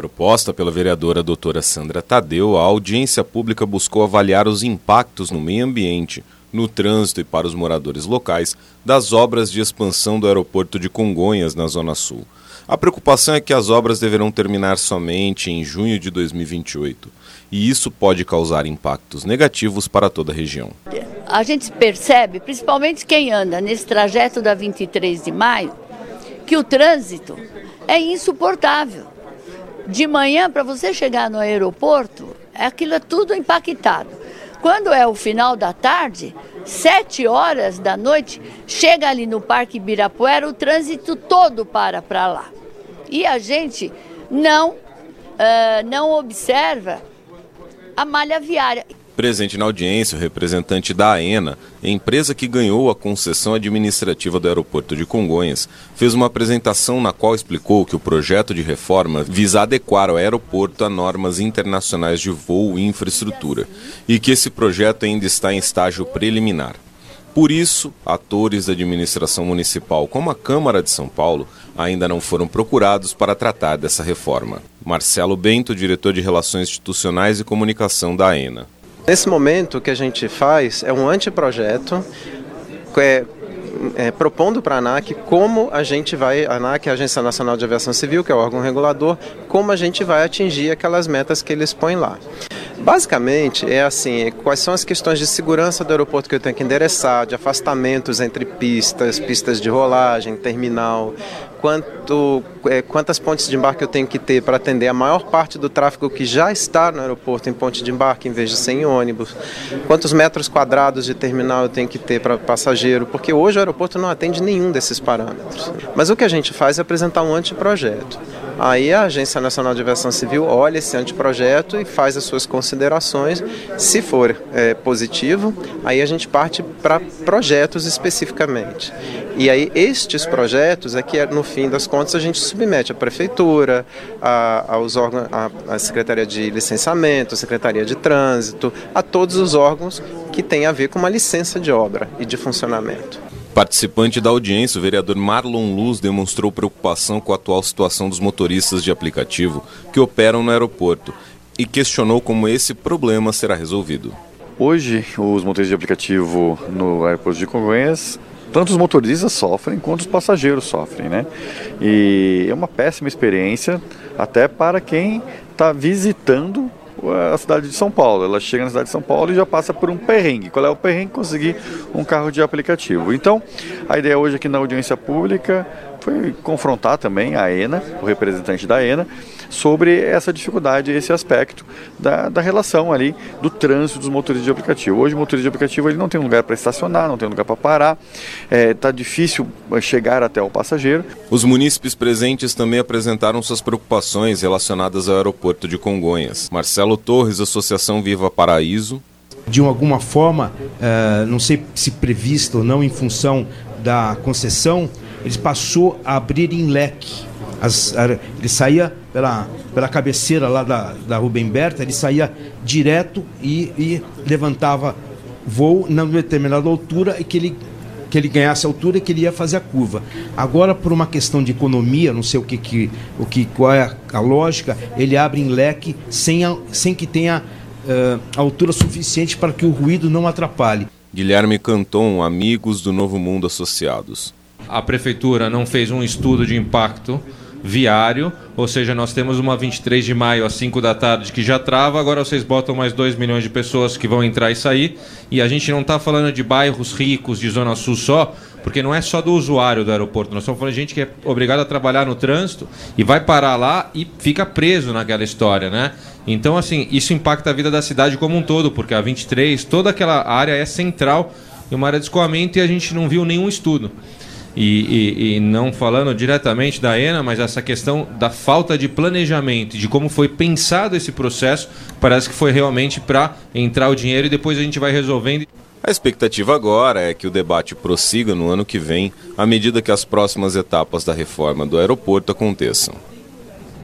Proposta pela vereadora doutora Sandra Tadeu, a audiência pública buscou avaliar os impactos no meio ambiente, no trânsito e para os moradores locais das obras de expansão do aeroporto de Congonhas, na Zona Sul. A preocupação é que as obras deverão terminar somente em junho de 2028 e isso pode causar impactos negativos para toda a região. A gente percebe, principalmente quem anda nesse trajeto da 23 de maio, que o trânsito é insuportável. De manhã, para você chegar no aeroporto, aquilo é tudo impactado. Quando é o final da tarde, sete horas da noite, chega ali no Parque Ibirapuera, o trânsito todo para para lá. E a gente não, uh, não observa a malha viária. Presente na audiência, o representante da AENA, empresa que ganhou a concessão administrativa do aeroporto de Congonhas, fez uma apresentação na qual explicou que o projeto de reforma visa adequar o aeroporto a normas internacionais de voo e infraestrutura e que esse projeto ainda está em estágio preliminar. Por isso, atores da administração municipal, como a Câmara de São Paulo, ainda não foram procurados para tratar dessa reforma. Marcelo Bento, diretor de Relações Institucionais e Comunicação da AENA. Nesse momento, o que a gente faz é um anteprojeto é, é, propondo para a ANAC como a gente vai, a ANAC é a Agência Nacional de Aviação Civil, que é o órgão regulador, como a gente vai atingir aquelas metas que eles põem lá. Basicamente, é assim: quais são as questões de segurança do aeroporto que eu tenho que endereçar, de afastamentos entre pistas, pistas de rolagem, terminal, quanto, é, quantas pontes de embarque eu tenho que ter para atender a maior parte do tráfego que já está no aeroporto em ponte de embarque em vez de ser em ônibus, quantos metros quadrados de terminal eu tenho que ter para passageiro, porque hoje o aeroporto não atende nenhum desses parâmetros. Mas o que a gente faz é apresentar um anteprojeto. Aí a Agência Nacional de Aviação Civil olha esse anteprojeto e faz as suas considerações. Se for é, positivo, aí a gente parte para projetos especificamente. E aí estes projetos é que no fim das contas a gente submete à prefeitura, a, aos órgãos, a, a Secretaria de Licenciamento, a Secretaria de Trânsito, a todos os órgãos que têm a ver com uma licença de obra e de funcionamento. Participante da audiência, o vereador Marlon Luz demonstrou preocupação com a atual situação dos motoristas de aplicativo que operam no aeroporto e questionou como esse problema será resolvido. Hoje, os motoristas de aplicativo no aeroporto de Congonhas tanto os motoristas sofrem quanto os passageiros sofrem, né? E é uma péssima experiência até para quem está visitando a cidade de São Paulo. Ela chega na cidade de São Paulo e já passa por um perrengue. Qual é o perrengue? Conseguir um carro de aplicativo. Então, a ideia hoje aqui na audiência pública foi confrontar também a ENA, o representante da ENA, sobre essa dificuldade, esse aspecto da, da relação ali do trânsito dos motoristas de aplicativo. Hoje o motorista de aplicativo ele não tem um lugar para estacionar, não tem um lugar para parar, está é, tá difícil chegar até o passageiro. Os munícipes presentes também apresentaram suas preocupações relacionadas ao aeroporto de Congonhas. Marcelo Torres, Associação Viva Paraíso, de alguma forma, uh, não sei se prevista ou não em função da concessão, eles passou a abrir em leque. As, ele saía pela, pela cabeceira lá da, da Rubem Berta, ele saía direto e, e levantava voo na determinada altura e que ele que ele ganhasse altura e que ele ia fazer a curva. Agora, por uma questão de economia, não sei o que, que, o que qual é a, a lógica, ele abre em leque sem, a, sem que tenha uh, altura suficiente para que o ruído não atrapalhe. Guilherme Canton, Amigos do Novo Mundo Associados. A prefeitura não fez um estudo de impacto viário, ou seja, nós temos uma 23 de maio às 5 da tarde que já trava, agora vocês botam mais 2 milhões de pessoas que vão entrar e sair, e a gente não está falando de bairros ricos de Zona Sul só, porque não é só do usuário do aeroporto, nós estamos falando de gente que é obrigada a trabalhar no trânsito e vai parar lá e fica preso naquela história, né? Então, assim, isso impacta a vida da cidade como um todo, porque a 23, toda aquela área é central e uma área de escoamento e a gente não viu nenhum estudo. E, e, e, não falando diretamente da ENA, mas essa questão da falta de planejamento, de como foi pensado esse processo, parece que foi realmente para entrar o dinheiro e depois a gente vai resolvendo. A expectativa agora é que o debate prossiga no ano que vem, à medida que as próximas etapas da reforma do aeroporto aconteçam.